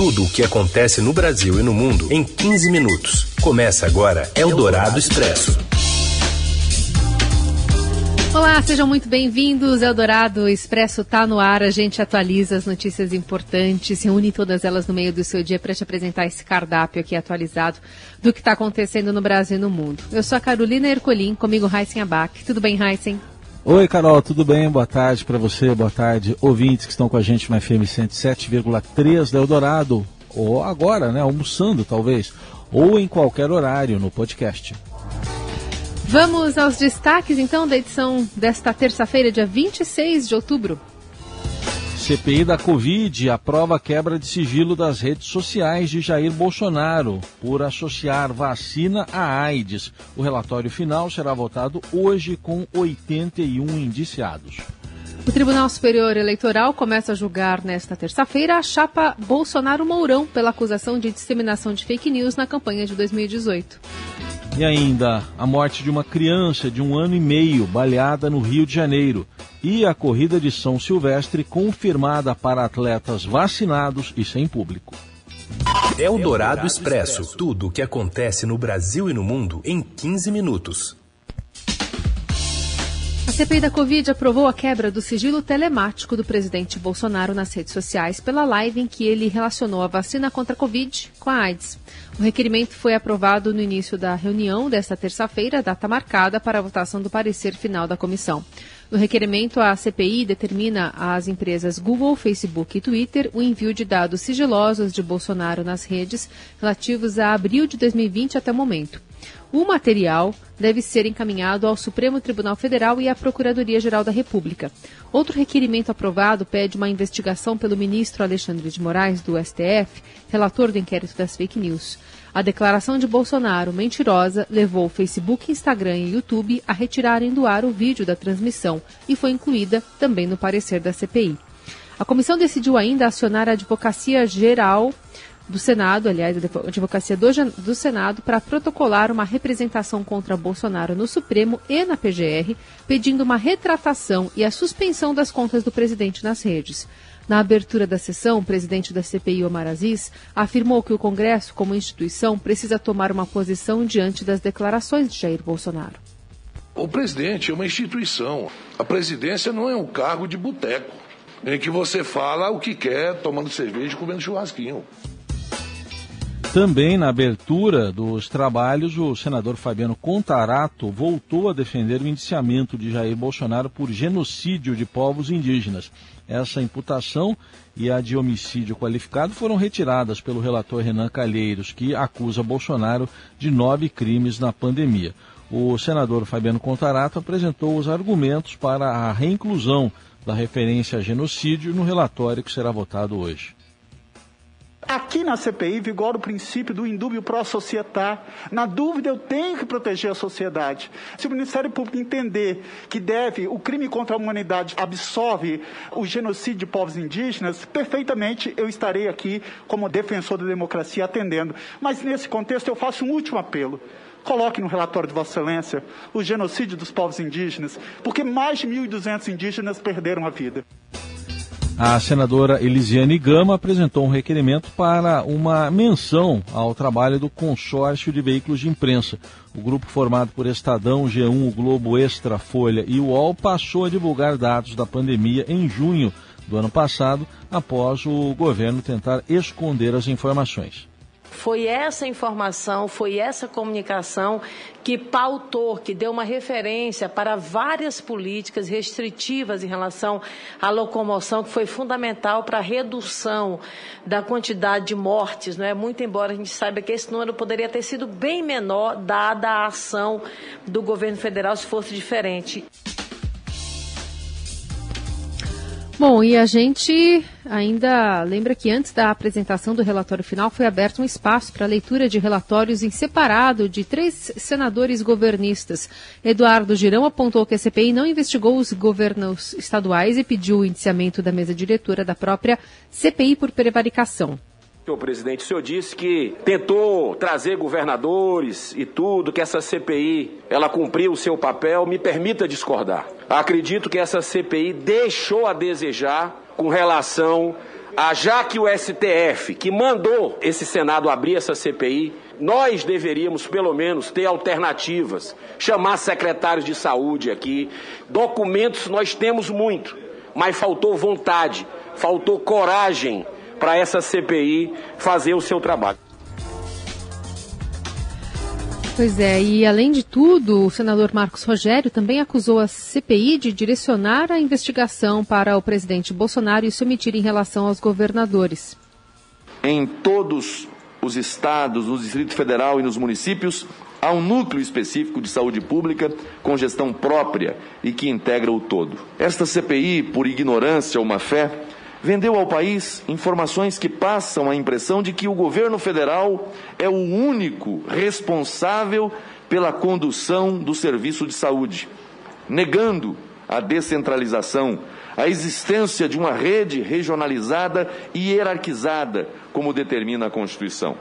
Tudo o que acontece no Brasil e no mundo em 15 minutos. Começa agora Eldorado Expresso. Olá, sejam muito bem-vindos. Eldorado Expresso está no ar. A gente atualiza as notícias importantes, reúne todas elas no meio do seu dia para te apresentar esse cardápio aqui atualizado do que está acontecendo no Brasil e no mundo. Eu sou a Carolina Ercolim, comigo Heisen Abac. Tudo bem, Heisen? Oi, Carol, tudo bem? Boa tarde para você, boa tarde, ouvintes que estão com a gente no FM 107,3 da Eldorado, ou agora, né, almoçando talvez, ou em qualquer horário no podcast. Vamos aos destaques então da edição desta terça-feira, dia 26 de outubro. CPI da Covid aprova a quebra de sigilo das redes sociais de Jair Bolsonaro por associar vacina à AIDS. O relatório final será votado hoje com 81 indiciados. O Tribunal Superior Eleitoral começa a julgar nesta terça-feira a chapa Bolsonaro Mourão pela acusação de disseminação de fake news na campanha de 2018. E ainda a morte de uma criança de um ano e meio baleada no Rio de Janeiro. E a corrida de São Silvestre confirmada para atletas vacinados e sem público. É o Dourado Expresso. Tudo o que acontece no Brasil e no mundo em 15 minutos. A CPI da Covid aprovou a quebra do sigilo telemático do presidente Bolsonaro nas redes sociais pela live em que ele relacionou a vacina contra a Covid com a AIDS. O requerimento foi aprovado no início da reunião desta terça-feira, data marcada para a votação do parecer final da comissão. No requerimento, a CPI determina às empresas Google, Facebook e Twitter o envio de dados sigilosos de Bolsonaro nas redes relativos a abril de 2020 até o momento. O material deve ser encaminhado ao Supremo Tribunal Federal e à Procuradoria-Geral da República. Outro requerimento aprovado pede uma investigação pelo ministro Alexandre de Moraes, do STF, relator do inquérito das fake news. A declaração de Bolsonaro, mentirosa, levou Facebook, Instagram e YouTube a retirarem do ar o vídeo da transmissão e foi incluída também no parecer da CPI. A comissão decidiu ainda acionar a Advocacia Geral do Senado, aliás, a Advocacia do, do Senado, para protocolar uma representação contra Bolsonaro no Supremo e na PGR, pedindo uma retratação e a suspensão das contas do presidente nas redes. Na abertura da sessão, o presidente da CPI, Omar Aziz, afirmou que o Congresso, como instituição, precisa tomar uma posição diante das declarações de Jair Bolsonaro. O presidente é uma instituição. A presidência não é um cargo de boteco, em que você fala o que quer, tomando cerveja e comendo churrasquinho. Também na abertura dos trabalhos, o senador Fabiano Contarato voltou a defender o indiciamento de Jair Bolsonaro por genocídio de povos indígenas. Essa imputação e a de homicídio qualificado foram retiradas pelo relator Renan Calheiros, que acusa Bolsonaro de nove crimes na pandemia. O senador Fabiano Contarato apresentou os argumentos para a reinclusão da referência a genocídio no relatório que será votado hoje. Aqui na CPI vigora o princípio do indúbio pró societar. Na dúvida, eu tenho que proteger a sociedade. Se o Ministério Público entender que deve, o crime contra a humanidade absolve o genocídio de povos indígenas, perfeitamente eu estarei aqui como defensor da democracia atendendo. Mas nesse contexto eu faço um último apelo. Coloque no relatório de Vossa Excelência o genocídio dos povos indígenas, porque mais de 1.200 indígenas perderam a vida. A senadora Elisiane Gama apresentou um requerimento para uma menção ao trabalho do consórcio de veículos de imprensa. O grupo formado por Estadão, G1, o Globo Extra, Folha e UOL passou a divulgar dados da pandemia em junho do ano passado, após o governo tentar esconder as informações. Foi essa informação, foi essa comunicação que pautou, que deu uma referência para várias políticas restritivas em relação à locomoção, que foi fundamental para a redução da quantidade de mortes. Não é? Muito embora a gente saiba que esse número poderia ter sido bem menor, dada a ação do governo federal se fosse diferente. Bom, e a gente ainda lembra que antes da apresentação do relatório final foi aberto um espaço para leitura de relatórios em separado de três senadores governistas. Eduardo Girão apontou que a CPI não investigou os governos estaduais e pediu o indiciamento da mesa diretora da própria CPI por prevaricação. Senhor presidente, o senhor disse que tentou trazer governadores e tudo, que essa CPI ela cumpriu o seu papel. Me permita discordar. Acredito que essa CPI deixou a desejar com relação ah, já que o STF, que mandou esse Senado abrir essa CPI, nós deveríamos, pelo menos, ter alternativas, chamar secretários de saúde aqui. Documentos nós temos muito, mas faltou vontade, faltou coragem para essa CPI fazer o seu trabalho. Pois é, e além de tudo, o senador Marcos Rogério também acusou a CPI de direcionar a investigação para o presidente Bolsonaro e se omitir em relação aos governadores. Em todos os estados, no Distrito Federal e nos municípios, há um núcleo específico de saúde pública com gestão própria e que integra o todo. Esta CPI, por ignorância ou má fé, vendeu ao país informações que passam a impressão de que o governo federal é o único responsável pela condução do serviço de saúde, negando a descentralização, a existência de uma rede regionalizada e hierarquizada, como determina a Constituição.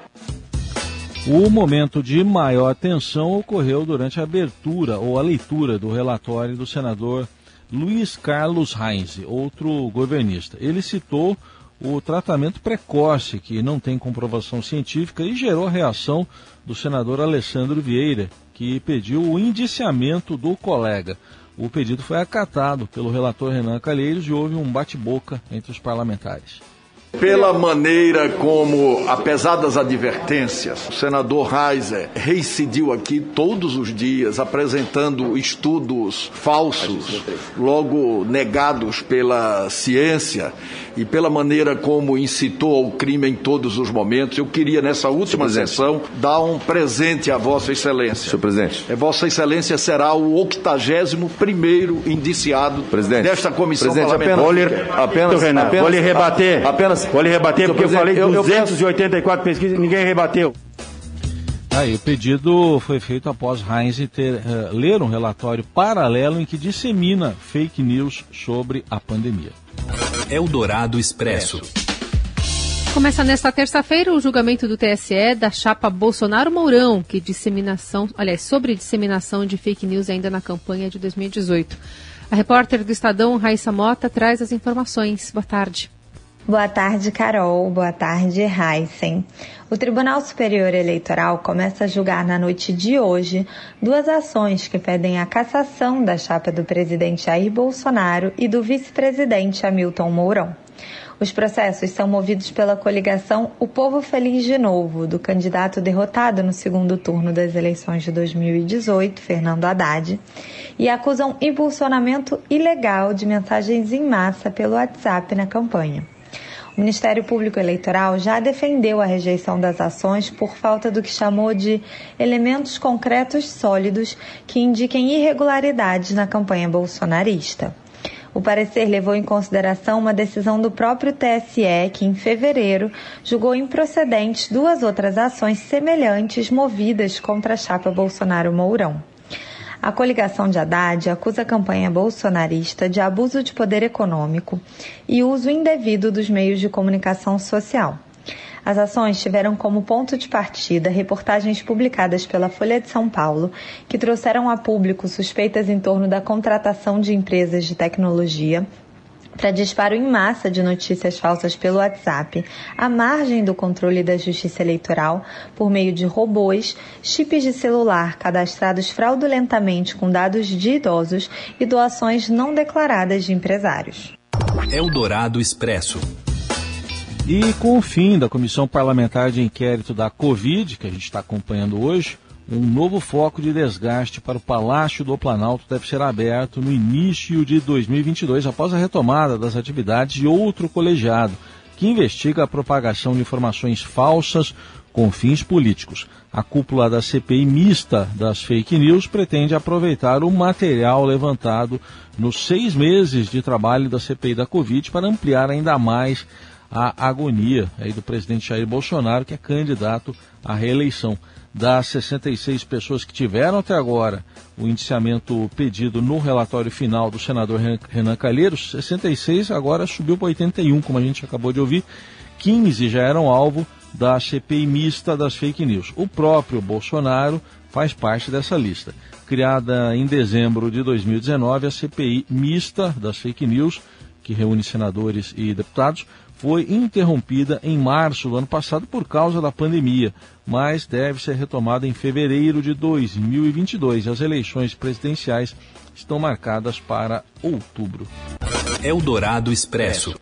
O momento de maior tensão ocorreu durante a abertura ou a leitura do relatório do senador Luiz Carlos Heinz, outro governista. Ele citou o tratamento precoce, que não tem comprovação científica, e gerou a reação do senador Alessandro Vieira, que pediu o indiciamento do colega. O pedido foi acatado pelo relator Renan Calheiros e houve um bate-boca entre os parlamentares pela maneira como, apesar das advertências, o senador Reiser reincidiu aqui todos os dias apresentando estudos falsos, logo negados pela ciência, e pela maneira como incitou ao crime em todos os momentos, eu queria, nessa última sessão, dar um presente a Vossa Excelência. Senhor presidente. É, Vossa Excelência será o 81 primeiro indiciado presidente. desta comissão presidente, parlamentar. Apenas, apenas, apenas, vou lhe rebater. Apenas, vou lhe rebater porque eu falei eu, 284 eu pesquisas e ninguém rebateu. Aí, o pedido foi feito após Heinz ter, uh, ler um relatório paralelo em que dissemina fake news sobre a pandemia. Eldorado Expresso. Começa nesta terça-feira o julgamento do TSE da chapa Bolsonaro-Mourão, que disseminação, aliás, sobre disseminação de fake news ainda na campanha de 2018. A repórter do Estadão, Raíssa Mota, traz as informações. Boa tarde. Boa tarde, Carol. Boa tarde, Heisen. O Tribunal Superior Eleitoral começa a julgar na noite de hoje duas ações que pedem a cassação da chapa do presidente Jair Bolsonaro e do vice-presidente Hamilton Mourão. Os processos são movidos pela coligação O Povo Feliz de Novo, do candidato derrotado no segundo turno das eleições de 2018, Fernando Haddad, e acusam impulsionamento ilegal de mensagens em massa pelo WhatsApp na campanha. O Ministério Público Eleitoral já defendeu a rejeição das ações por falta do que chamou de elementos concretos sólidos que indiquem irregularidades na campanha bolsonarista. O parecer levou em consideração uma decisão do próprio TSE, que em fevereiro julgou improcedentes duas outras ações semelhantes movidas contra a chapa Bolsonaro-Mourão. A coligação de Haddad acusa a campanha bolsonarista de abuso de poder econômico e uso indevido dos meios de comunicação social. As ações tiveram como ponto de partida reportagens publicadas pela Folha de São Paulo, que trouxeram a público suspeitas em torno da contratação de empresas de tecnologia para disparo em massa de notícias falsas pelo WhatsApp, à margem do controle da Justiça Eleitoral, por meio de robôs, chips de celular cadastrados fraudulentamente com dados de idosos e doações não declaradas de empresários. Eldorado Expresso. E com o fim da Comissão Parlamentar de Inquérito da Covid, que a gente está acompanhando hoje, um novo foco de desgaste para o Palácio do Planalto deve ser aberto no início de 2022, após a retomada das atividades de outro colegiado, que investiga a propagação de informações falsas com fins políticos. A cúpula da CPI mista das fake news pretende aproveitar o material levantado nos seis meses de trabalho da CPI da Covid para ampliar ainda mais a agonia aí do presidente Jair Bolsonaro, que é candidato à reeleição das 66 pessoas que tiveram até agora o indiciamento pedido no relatório final do senador Renan Calheiros, 66 agora subiu para 81, como a gente acabou de ouvir, 15 já eram alvo da CPI mista das fake news. O próprio Bolsonaro faz parte dessa lista. Criada em dezembro de 2019, a CPI mista das fake news, que reúne senadores e deputados, foi interrompida em março do ano passado por causa da pandemia, mas deve ser retomada em fevereiro de 2022. As eleições presidenciais estão marcadas para outubro. Eldorado Expresso.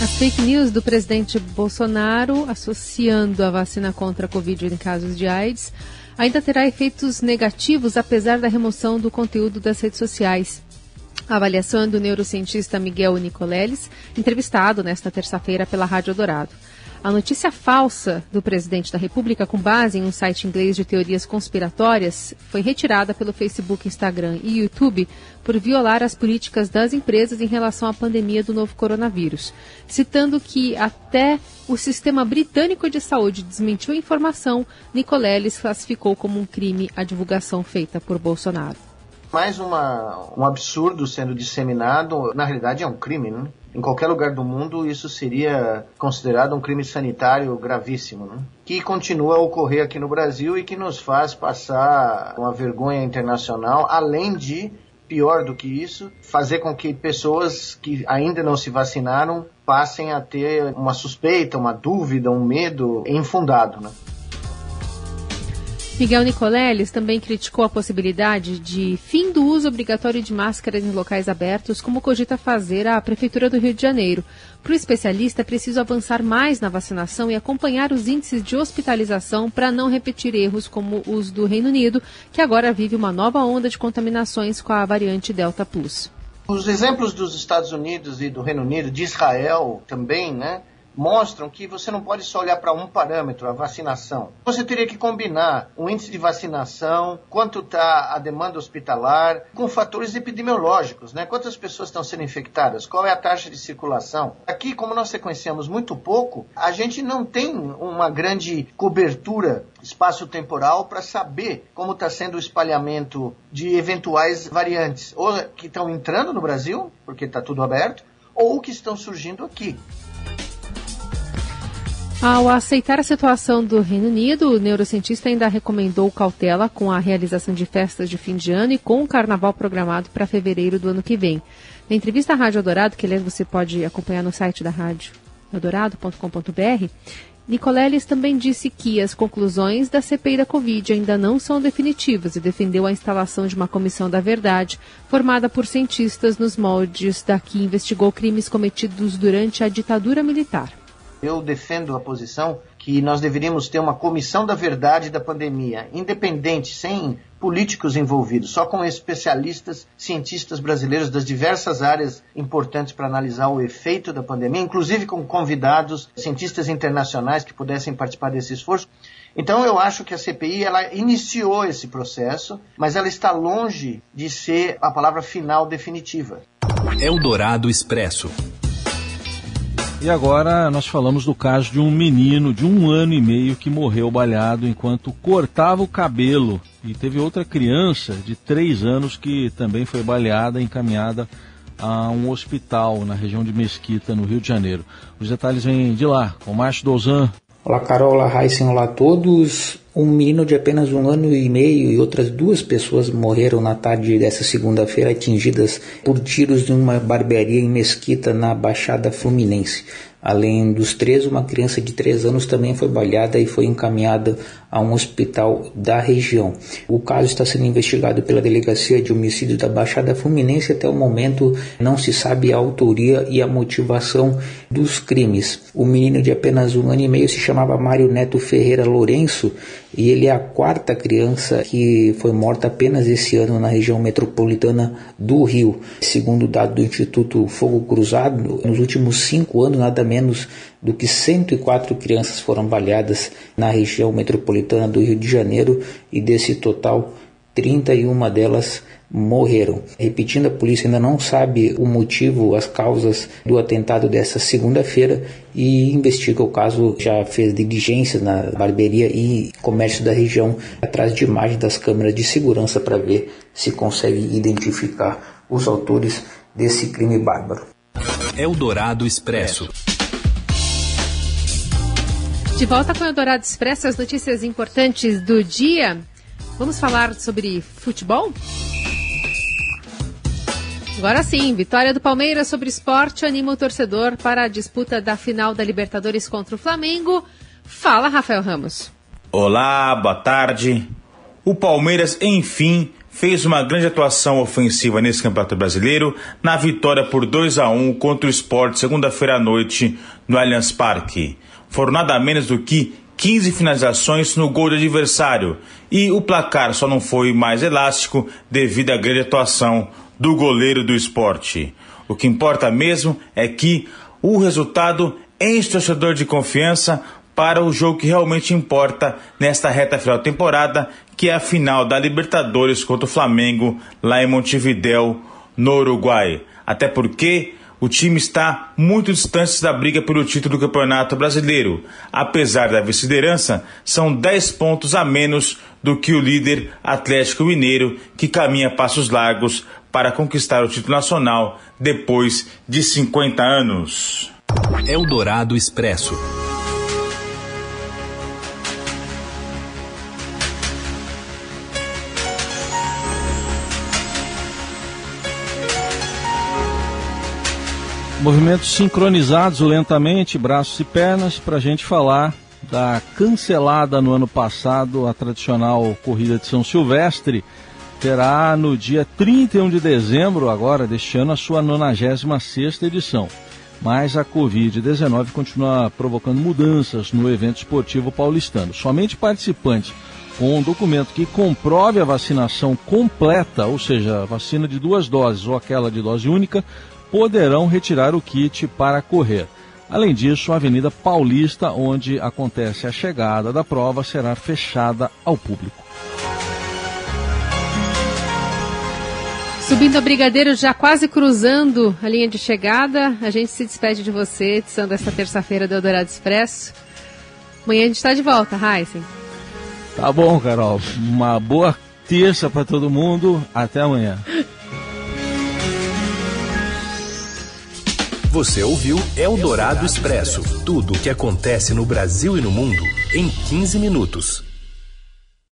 As fake news do presidente Bolsonaro associando a vacina contra a Covid em casos de AIDS ainda terá efeitos negativos apesar da remoção do conteúdo das redes sociais. A avaliação é do neurocientista Miguel Nicoleles, entrevistado nesta terça-feira pela Rádio Dourado. A notícia falsa do presidente da República, com base em um site inglês de teorias conspiratórias, foi retirada pelo Facebook, Instagram e YouTube por violar as políticas das empresas em relação à pandemia do novo coronavírus, citando que até o sistema britânico de saúde desmentiu a informação, Nicoleles classificou como um crime a divulgação feita por Bolsonaro. Mais uma, um absurdo sendo disseminado, na realidade é um crime, né? Em qualquer lugar do mundo, isso seria considerado um crime sanitário gravíssimo, né? que continua a ocorrer aqui no Brasil e que nos faz passar uma vergonha internacional, além de, pior do que isso, fazer com que pessoas que ainda não se vacinaram passem a ter uma suspeita, uma dúvida, um medo infundado. Né? Miguel Nicoleles também criticou a possibilidade de fim do uso obrigatório de máscaras em locais abertos, como cogita fazer a Prefeitura do Rio de Janeiro. Para o especialista, é preciso avançar mais na vacinação e acompanhar os índices de hospitalização para não repetir erros como os do Reino Unido, que agora vive uma nova onda de contaminações com a variante Delta Plus. Os exemplos dos Estados Unidos e do Reino Unido, de Israel também, né? Mostram que você não pode só olhar para um parâmetro, a vacinação. Você teria que combinar o índice de vacinação, quanto está a demanda hospitalar, com fatores epidemiológicos, né? Quantas pessoas estão sendo infectadas, qual é a taxa de circulação. Aqui, como nós sequenciamos muito pouco, a gente não tem uma grande cobertura espaço-temporal para saber como está sendo o espalhamento de eventuais variantes, ou que estão entrando no Brasil, porque está tudo aberto, ou que estão surgindo aqui. Ao aceitar a situação do Reino Unido, o neurocientista ainda recomendou cautela com a realização de festas de fim de ano e com o carnaval programado para fevereiro do ano que vem. Na entrevista à Rádio Eldorado, que aliás você pode acompanhar no site da rádio eldorado.com.br, Nicoleles também disse que as conclusões da CPI da Covid ainda não são definitivas e defendeu a instalação de uma comissão da verdade, formada por cientistas nos moldes da que investigou crimes cometidos durante a ditadura militar. Eu defendo a posição que nós deveríamos ter uma comissão da verdade da pandemia, independente, sem políticos envolvidos, só com especialistas, cientistas brasileiros das diversas áreas importantes para analisar o efeito da pandemia, inclusive com convidados, cientistas internacionais que pudessem participar desse esforço. Então eu acho que a CPI ela iniciou esse processo, mas ela está longe de ser a palavra final definitiva. Eldorado Expresso. E agora nós falamos do caso de um menino de um ano e meio que morreu balhado enquanto cortava o cabelo. E teve outra criança de três anos que também foi baleada e encaminhada a um hospital na região de Mesquita, no Rio de Janeiro. Os detalhes vêm de lá, com Márcio Dozan. Olá Carol, olá olá a todos. Um menino de apenas um ano e meio e outras duas pessoas morreram na tarde dessa segunda-feira atingidas por tiros de uma barbearia em Mesquita, na Baixada Fluminense. Além dos três, uma criança de três anos também foi baleada e foi encaminhada a um hospital da região. O caso está sendo investigado pela Delegacia de Homicídio da Baixada Fluminense. Até o momento não se sabe a autoria e a motivação dos crimes. O menino de apenas um ano e meio se chamava Mário Neto Ferreira Lourenço e ele é a quarta criança que foi morta apenas esse ano na região metropolitana do Rio. Segundo o dado do Instituto Fogo Cruzado, nos últimos cinco anos, nada menos do que 104 crianças foram baleadas na região metropolitana do Rio de Janeiro e desse total, 31 delas morreram. Repetindo, a polícia ainda não sabe o motivo, as causas do atentado dessa segunda-feira e investiga o caso. Já fez diligências na barbearia e comércio da região atrás de imagens das câmeras de segurança para ver se consegue identificar os autores desse crime bárbaro. Eldorado Expresso. De volta com o Eldorado Expresso, as notícias importantes do dia. Vamos falar sobre futebol? Agora sim, vitória do Palmeiras sobre esporte anima o torcedor para a disputa da final da Libertadores contra o Flamengo. Fala, Rafael Ramos. Olá, boa tarde. O Palmeiras, enfim, fez uma grande atuação ofensiva nesse Campeonato Brasileiro na vitória por 2 a 1 contra o Sport segunda-feira à noite no Allianz Parque. Foram nada menos do que 15 finalizações no gol do adversário e o placar só não foi mais elástico devido à grande atuação do goleiro do esporte. O que importa mesmo é que o resultado enche o torcedor de confiança para o jogo que realmente importa nesta reta final da temporada, que é a final da Libertadores contra o Flamengo lá em Montevidéu, no Uruguai. Até porque o time está muito distante da briga pelo título do Campeonato Brasileiro. Apesar da vice-liderança, são 10 pontos a menos do que o líder Atlético Mineiro, que caminha passos largos para conquistar o título nacional depois de 50 anos. Eldorado Expresso. Movimentos sincronizados lentamente, braços e pernas, para a gente falar da cancelada no ano passado a tradicional corrida de São Silvestre. Terá no dia 31 de dezembro, agora deste ano, a sua 96 edição. Mas a Covid-19 continua provocando mudanças no evento esportivo paulistano. Somente participantes com um documento que comprove a vacinação completa, ou seja, vacina de duas doses ou aquela de dose única, poderão retirar o kit para correr. Além disso, a Avenida Paulista, onde acontece a chegada da prova, será fechada ao público. Subindo a Brigadeiro, já quase cruzando a linha de chegada, a gente se despede de você, edição desta terça-feira do Eldorado Expresso. Amanhã a gente está de volta, Heisen. Tá bom, Carol. Uma boa terça para todo mundo. Até amanhã. Você ouviu Eldorado Expresso tudo o que acontece no Brasil e no mundo em 15 minutos.